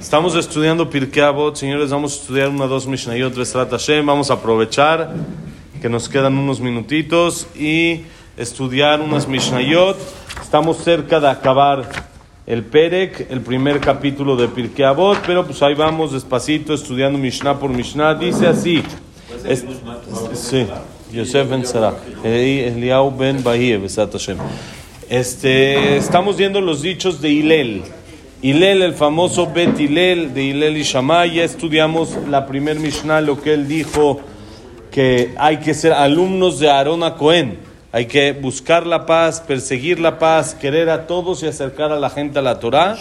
Estamos estudiando Pirkei Avot. Señores, vamos a estudiar una dos Mishnayot Besrat Hashem. Vamos a aprovechar que nos quedan unos minutitos y estudiar unas Mishnayot. Estamos cerca de acabar el Perek, el primer capítulo de Pirkei Avot, pero pues ahí vamos despacito estudiando Mishnah por Mishnah. Dice así. Es- sí, Yosef Ben Sarah, Eliau Ben Bahie, Besat Hashem. Este, estamos viendo los dichos de Hilel. Hilel, el famoso Bet Hilel de Hilel y Shammai. Ya estudiamos la primer Mishnah, lo que él dijo que hay que ser alumnos de Aarón a Cohen. Hay que buscar la paz, perseguir la paz, querer a todos y acercar a la gente a la Torah.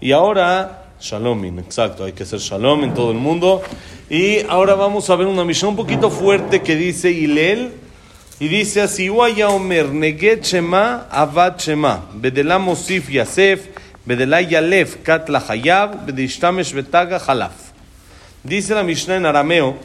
Y ahora, Shalom, exacto, hay que ser Shalom en todo el mundo. Y ahora vamos a ver una misión un poquito fuerte que dice Hilel. Y dice así, Waya Omer, Neget Shema, Avad Shema, Bedela Mosif Yasef, Bedela Yalef, Kat Lahayab, Bedishtamesh Betaga Halaf. Dice la Mishnah en arameo,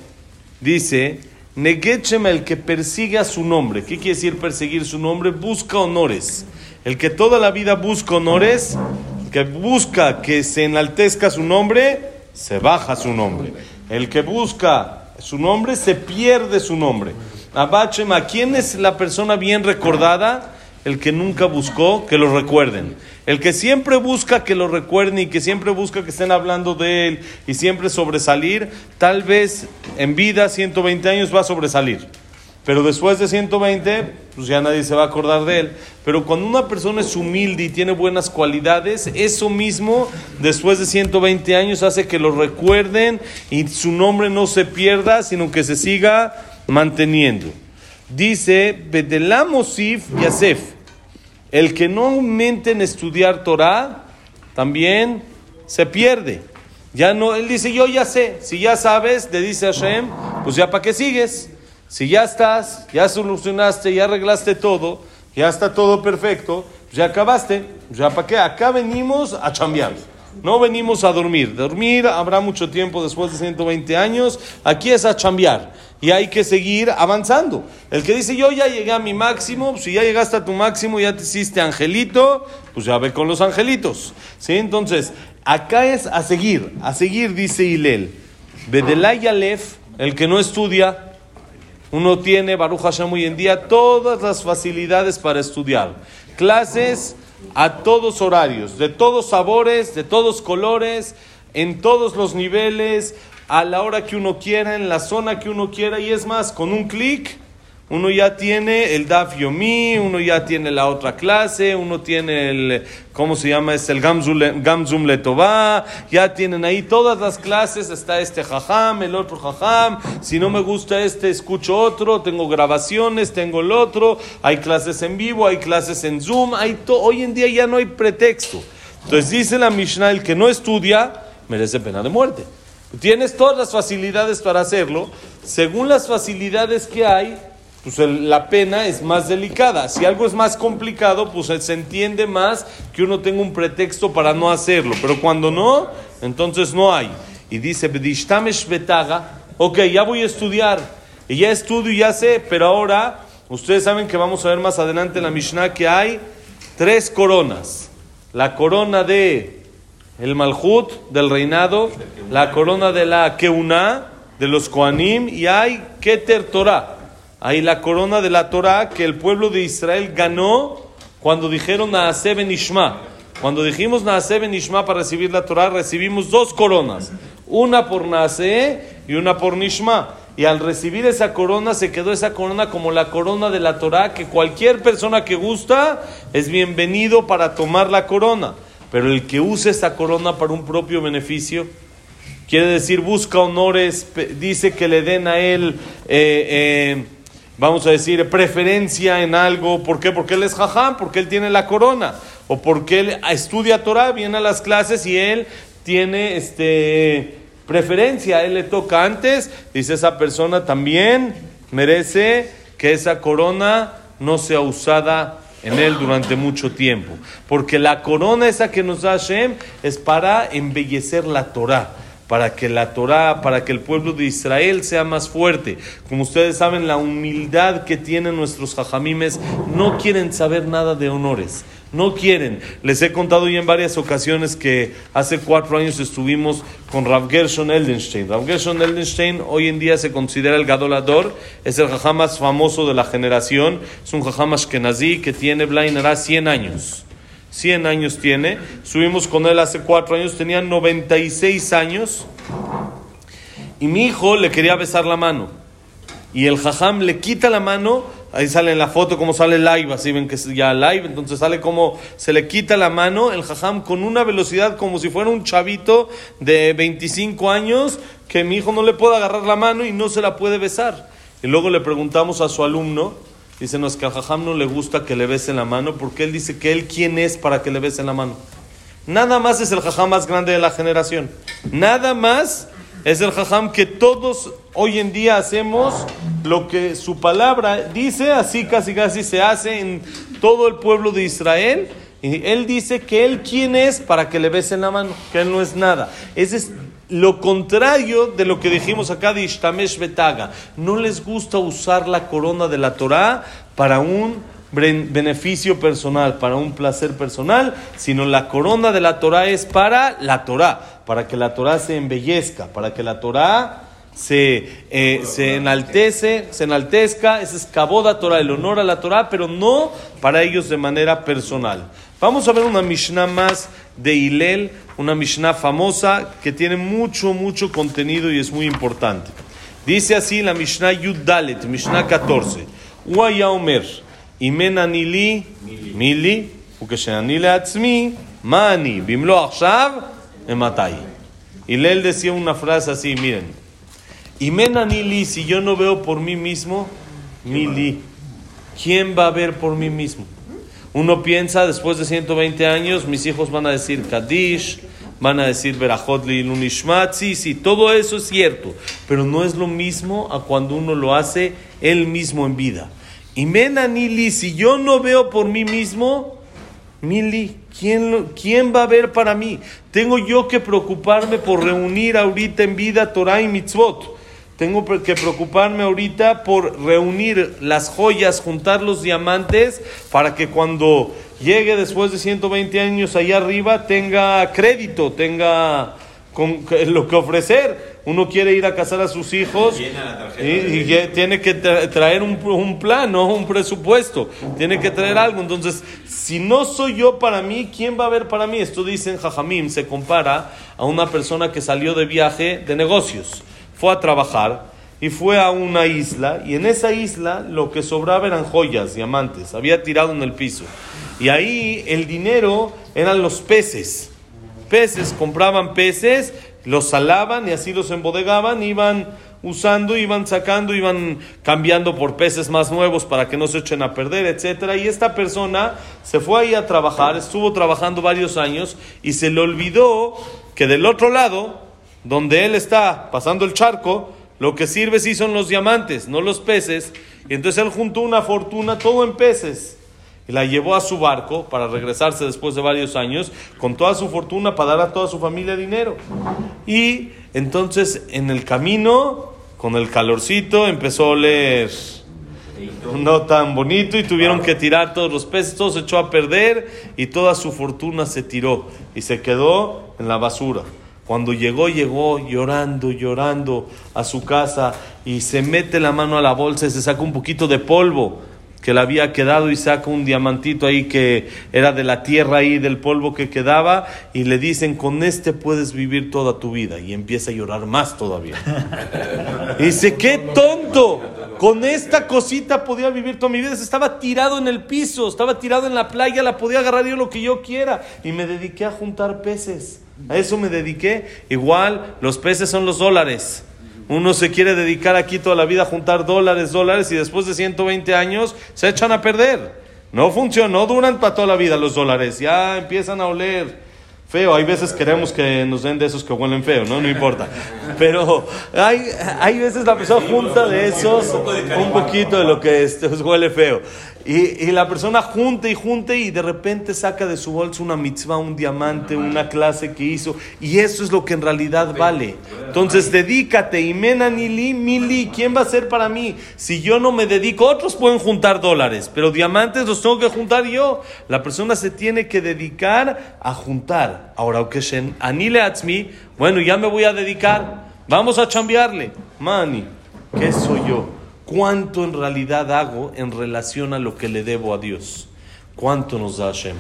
dice, Neget Shema, el que persigue a su nombre. ¿Qué quiere decir perseguir su nombre? Busca honores. El que toda la vida busca honores, el que busca que se enaltezca su nombre, se baja su nombre. El que busca su nombre, se pierde su nombre. Abachema, ¿quién es la persona bien recordada? El que nunca buscó que lo recuerden. El que siempre busca que lo recuerden y que siempre busca que estén hablando de él y siempre sobresalir, tal vez en vida, 120 años, va a sobresalir. Pero después de 120, pues ya nadie se va a acordar de él. Pero cuando una persona es humilde y tiene buenas cualidades, eso mismo, después de 120 años, hace que lo recuerden y su nombre no se pierda, sino que se siga manteniendo. Dice, Bedelamosif Yasef, el que no aumente en estudiar Torah, también se pierde. Ya no, él dice, yo ya sé, si ya sabes, le dice Hashem, pues ya para qué sigues. Si ya estás, ya solucionaste, ya arreglaste todo, ya está todo perfecto, pues ya acabaste, ya para qué. Acá venimos a chambear. No venimos a dormir. Dormir habrá mucho tiempo después de 120 años. Aquí es a chambear. Y hay que seguir avanzando. El que dice, yo ya llegué a mi máximo, pues, si ya llegaste a tu máximo, ya te hiciste angelito, pues ya ve con los angelitos. ¿Sí? Entonces, acá es a seguir, a seguir, dice Hilel. Bedelay Aleph, el que no estudia, uno tiene, Baruch Hashem, hoy en día todas las facilidades para estudiar. Clases a todos horarios, de todos sabores, de todos colores, en todos los niveles, a la hora que uno quiera, en la zona que uno quiera. Y es más, con un clic, uno ya tiene el Daf Yomi, uno ya tiene la otra clase, uno tiene el, ¿cómo se llama? Es el Gamzum Le- Gamzum Letová, ya tienen ahí todas las clases, está este jajam, el otro jajam, si no me gusta este, escucho otro, tengo grabaciones, tengo el otro, hay clases en vivo, hay clases en Zoom, hay to- hoy en día ya no hay pretexto. Entonces dice la Mishnah, el que no estudia, merece pena de muerte. Tienes todas las facilidades para hacerlo, según las facilidades que hay, pues el- la pena es más delicada. Si algo es más complicado, pues se entiende más que uno tenga un pretexto para no hacerlo. Pero cuando no, entonces no hay. Y dice, ok, ya voy a estudiar. Y ya estudio y ya sé, pero ahora, ustedes saben que vamos a ver más adelante en la Mishnah que hay tres coronas. La corona de el Malhut del reinado, la corona de la Keuná, de los Koanim, y hay Keter Torah. Hay la corona de la Torah que el pueblo de Israel ganó cuando dijeron Naaseh ben Ishma. Cuando dijimos Naaseh ben Ishma para recibir la Torah, recibimos dos coronas. Una por Naaseh y una por Nishma. Y al recibir esa corona, se quedó esa corona como la corona de la Torah, que cualquier persona que gusta es bienvenido para tomar la corona. Pero el que use esa corona para un propio beneficio, quiere decir busca honores, dice que le den a él, eh, eh, vamos a decir, preferencia en algo. ¿Por qué? Porque él es jajam, porque él tiene la corona. O porque él estudia Torah, viene a las clases y él tiene este, preferencia. Él le toca antes. Dice esa persona también merece que esa corona no sea usada en él durante mucho tiempo. Porque la corona esa que nos da Hashem es para embellecer la Torah, para que la Torah, para que el pueblo de Israel sea más fuerte. Como ustedes saben, la humildad que tienen nuestros jajamimes no quieren saber nada de honores. No quieren. Les he contado ya en varias ocasiones que hace cuatro años estuvimos con Rav Gershon Eldenstein. Rav Gershon Eldenstein hoy en día se considera el gadolador, es el jajam más famoso de la generación, es un jajam ashkenazí que tiene Blainara 100 años. 100 años tiene. Subimos con él hace cuatro años, tenía 96 años. Y mi hijo le quería besar la mano. Y el jajam le quita la mano Ahí sale en la foto como sale live, así ven que es ya live, entonces sale como se le quita la mano el jajam con una velocidad como si fuera un chavito de 25 años que mi hijo no le puede agarrar la mano y no se la puede besar. Y luego le preguntamos a su alumno, dice, no, que al jajam no le gusta que le besen la mano porque él dice que él quién es para que le besen la mano. Nada más es el jajam más grande de la generación. Nada más es el jajam que todos hoy en día hacemos lo que su palabra dice, así casi casi se hace en todo el pueblo de Israel. Y él dice que él quién es para que le besen la mano, que él no es nada. Ese es lo contrario de lo que dijimos acá de Ishtamesh Betaga. No les gusta usar la corona de la Torah para un beneficio personal, para un placer personal, sino la corona de la Torah es para la Torah, para que la Torah se embellezca, para que la Torah se, eh, se enaltece, se enaltezca, es escaboda Torah, el honor a la Torah, pero no para ellos de manera personal. Vamos a ver una Mishnah más de Hilel, una Mishnah famosa que tiene mucho, mucho contenido y es muy importante. Dice así la Mishnah Yuddalet, Mishnah 14. Uaya Omer, Imen Anili, Mili, Ukeshenanile Atzmi, Mani, Bimlo Akshav, Ematai. Hilel decía una frase así, miren, Imen Anili, si yo no veo por mí mismo, Mili, ¿quién va a ver por mí mismo? Uno piensa, después de 120 años, mis hijos van a decir Kadish, van a decir Berajot Lunishmat, sí, sí, todo eso es cierto, pero no es lo mismo a cuando uno lo hace él mismo en vida. Y Menanili, si yo no veo por mí mismo, Mili, ¿quién, ¿quién va a ver para mí? Tengo yo que preocuparme por reunir ahorita en vida Torah y Mitzvot. Tengo que preocuparme ahorita por reunir las joyas, juntar los diamantes, para que cuando llegue después de 120 años allá arriba tenga crédito, tenga con lo que ofrecer. Uno quiere ir a casar a sus hijos y, tiene que traer un, un plan, ¿no? un presupuesto, tiene que traer algo. Entonces, si no soy yo para mí, ¿quién va a ver para mí? Esto dicen Jajamim, se compara a una persona que salió de viaje de negocios, fue a trabajar y fue a una isla y en esa isla lo que sobraba eran joyas, diamantes, había tirado en el piso. Y ahí el dinero eran los peces peces, compraban peces, los salaban y así los embodegaban, iban usando, iban sacando, iban cambiando por peces más nuevos para que no se echen a perder, etcétera. Y esta persona se fue ahí a trabajar, estuvo trabajando varios años y se le olvidó que del otro lado, donde él está pasando el charco, lo que sirve sí son los diamantes, no los peces. Y entonces él juntó una fortuna todo en peces y la llevó a su barco para regresarse después de varios años con toda su fortuna para dar a toda su familia dinero. Y entonces en el camino, con el calorcito, empezó a oler no tan bonito y tuvieron que tirar todos los peces, todo se echó a perder y toda su fortuna se tiró y se quedó en la basura. Cuando llegó, llegó llorando, llorando a su casa y se mete la mano a la bolsa y se saca un poquito de polvo que le había quedado y saca un diamantito ahí que era de la tierra ahí, del polvo que quedaba, y le dicen, con este puedes vivir toda tu vida. Y empieza a llorar más todavía. Y dice, qué tonto, con esta cosita podía vivir toda mi vida. Estaba tirado en el piso, estaba tirado en la playa, la podía agarrar yo lo que yo quiera. Y me dediqué a juntar peces. A eso me dediqué. Igual, los peces son los dólares. Uno se quiere dedicar aquí toda la vida a juntar dólares, dólares y después de 120 años se echan a perder. No funcionó, no duran para toda la vida los dólares, ya empiezan a oler feo. Hay veces queremos que nos den de esos que huelen feo, ¿no? No importa. Pero hay, hay veces la persona junta de esos un poquito de lo que este, huele feo. Y, y la persona junte y junte y de repente saca de su bolsa una mitzvah, un diamante, una clase que hizo. Y eso es lo que en realidad vale. Entonces dedícate, y nili, mili, ¿quién va a ser para mí? Si yo no me dedico, otros pueden juntar dólares, pero diamantes los tengo que juntar yo. La persona se tiene que dedicar a juntar. Ahora, Okeshen, anile atzmi, bueno, ya me voy a dedicar. Vamos a chambearle. Mani, ¿qué soy yo? ¿Cuánto en realidad hago en relación a lo que le debo a Dios? ¿Cuánto nos da Hashem?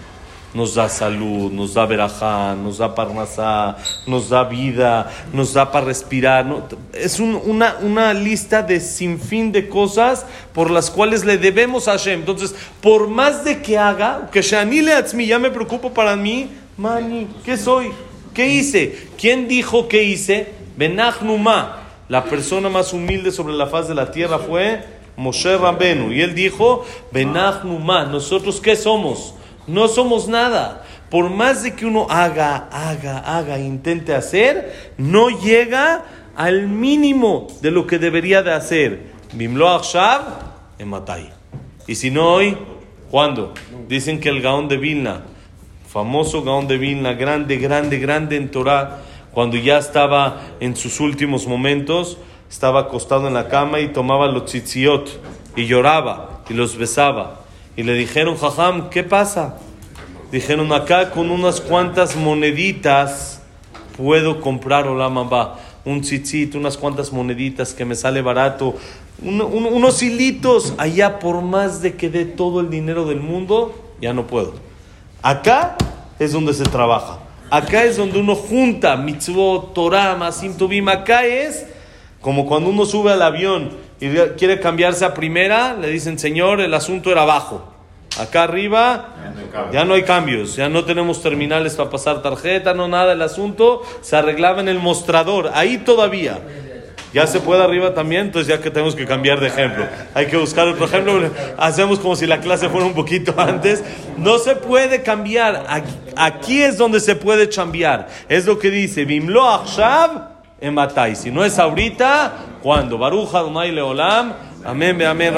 Nos da salud, nos da verajá, nos da parnasá, nos da vida, nos da para respirar. ¿no? Es un- una, lista de sinfín de cosas por las cuales le debemos a Hashem. Entonces, por más de que haga, que Shani le atzmi, ya me preocupo para mí, mani, ¿qué soy? ¿Qué hice? ¿Quién dijo qué hice? Benachnuma. La persona más humilde sobre la faz de la tierra fue Moshe Rabenu. Y él dijo, Benachnuma. ¿Nosotros qué somos? No somos nada. Por más de que uno haga, haga, haga, intente hacer, no llega al mínimo de lo que debería de hacer. Bimlo Akshav, Ematai. Y si no hoy, ¿cuándo? Dicen que el Gaón de Vilna, famoso Gaón de Vilna, grande, grande, grande en Torah, cuando ya estaba en sus últimos momentos, estaba acostado en la cama y tomaba los tzitziot y lloraba y los besaba. Y le dijeron, Jajam, ¿qué pasa? Dijeron, acá con unas cuantas moneditas puedo comprar Olam Abba. Un tzitzit, unas cuantas moneditas que me sale barato. Un- un- unos hilitos. Allá, por más de que dé todo el dinero del mundo, ya no puedo. Acá es donde se trabaja. Acá es donde uno junta mitzvot, Torah, masim. Acá es como cuando uno sube al avión y quiere cambiarse a primera, le dicen, señor, el asunto era bajo. Acá arriba ya no hay cambios, ya no tenemos terminales para pasar tarjeta, no nada. El asunto se arreglaba en el mostrador, ahí todavía. Ya se puede arriba también, entonces ya que tenemos que cambiar de ejemplo. Hay que buscar otro ejemplo. Hacemos como si la clase fuera un poquito antes. No se puede cambiar. Aquí, aquí es donde se puede cambiar. Es lo que dice, Bimlo Achshav Ematai. Si no es ahorita, ¿cuándo? Baruja Adonai Leolam. Amén, amén.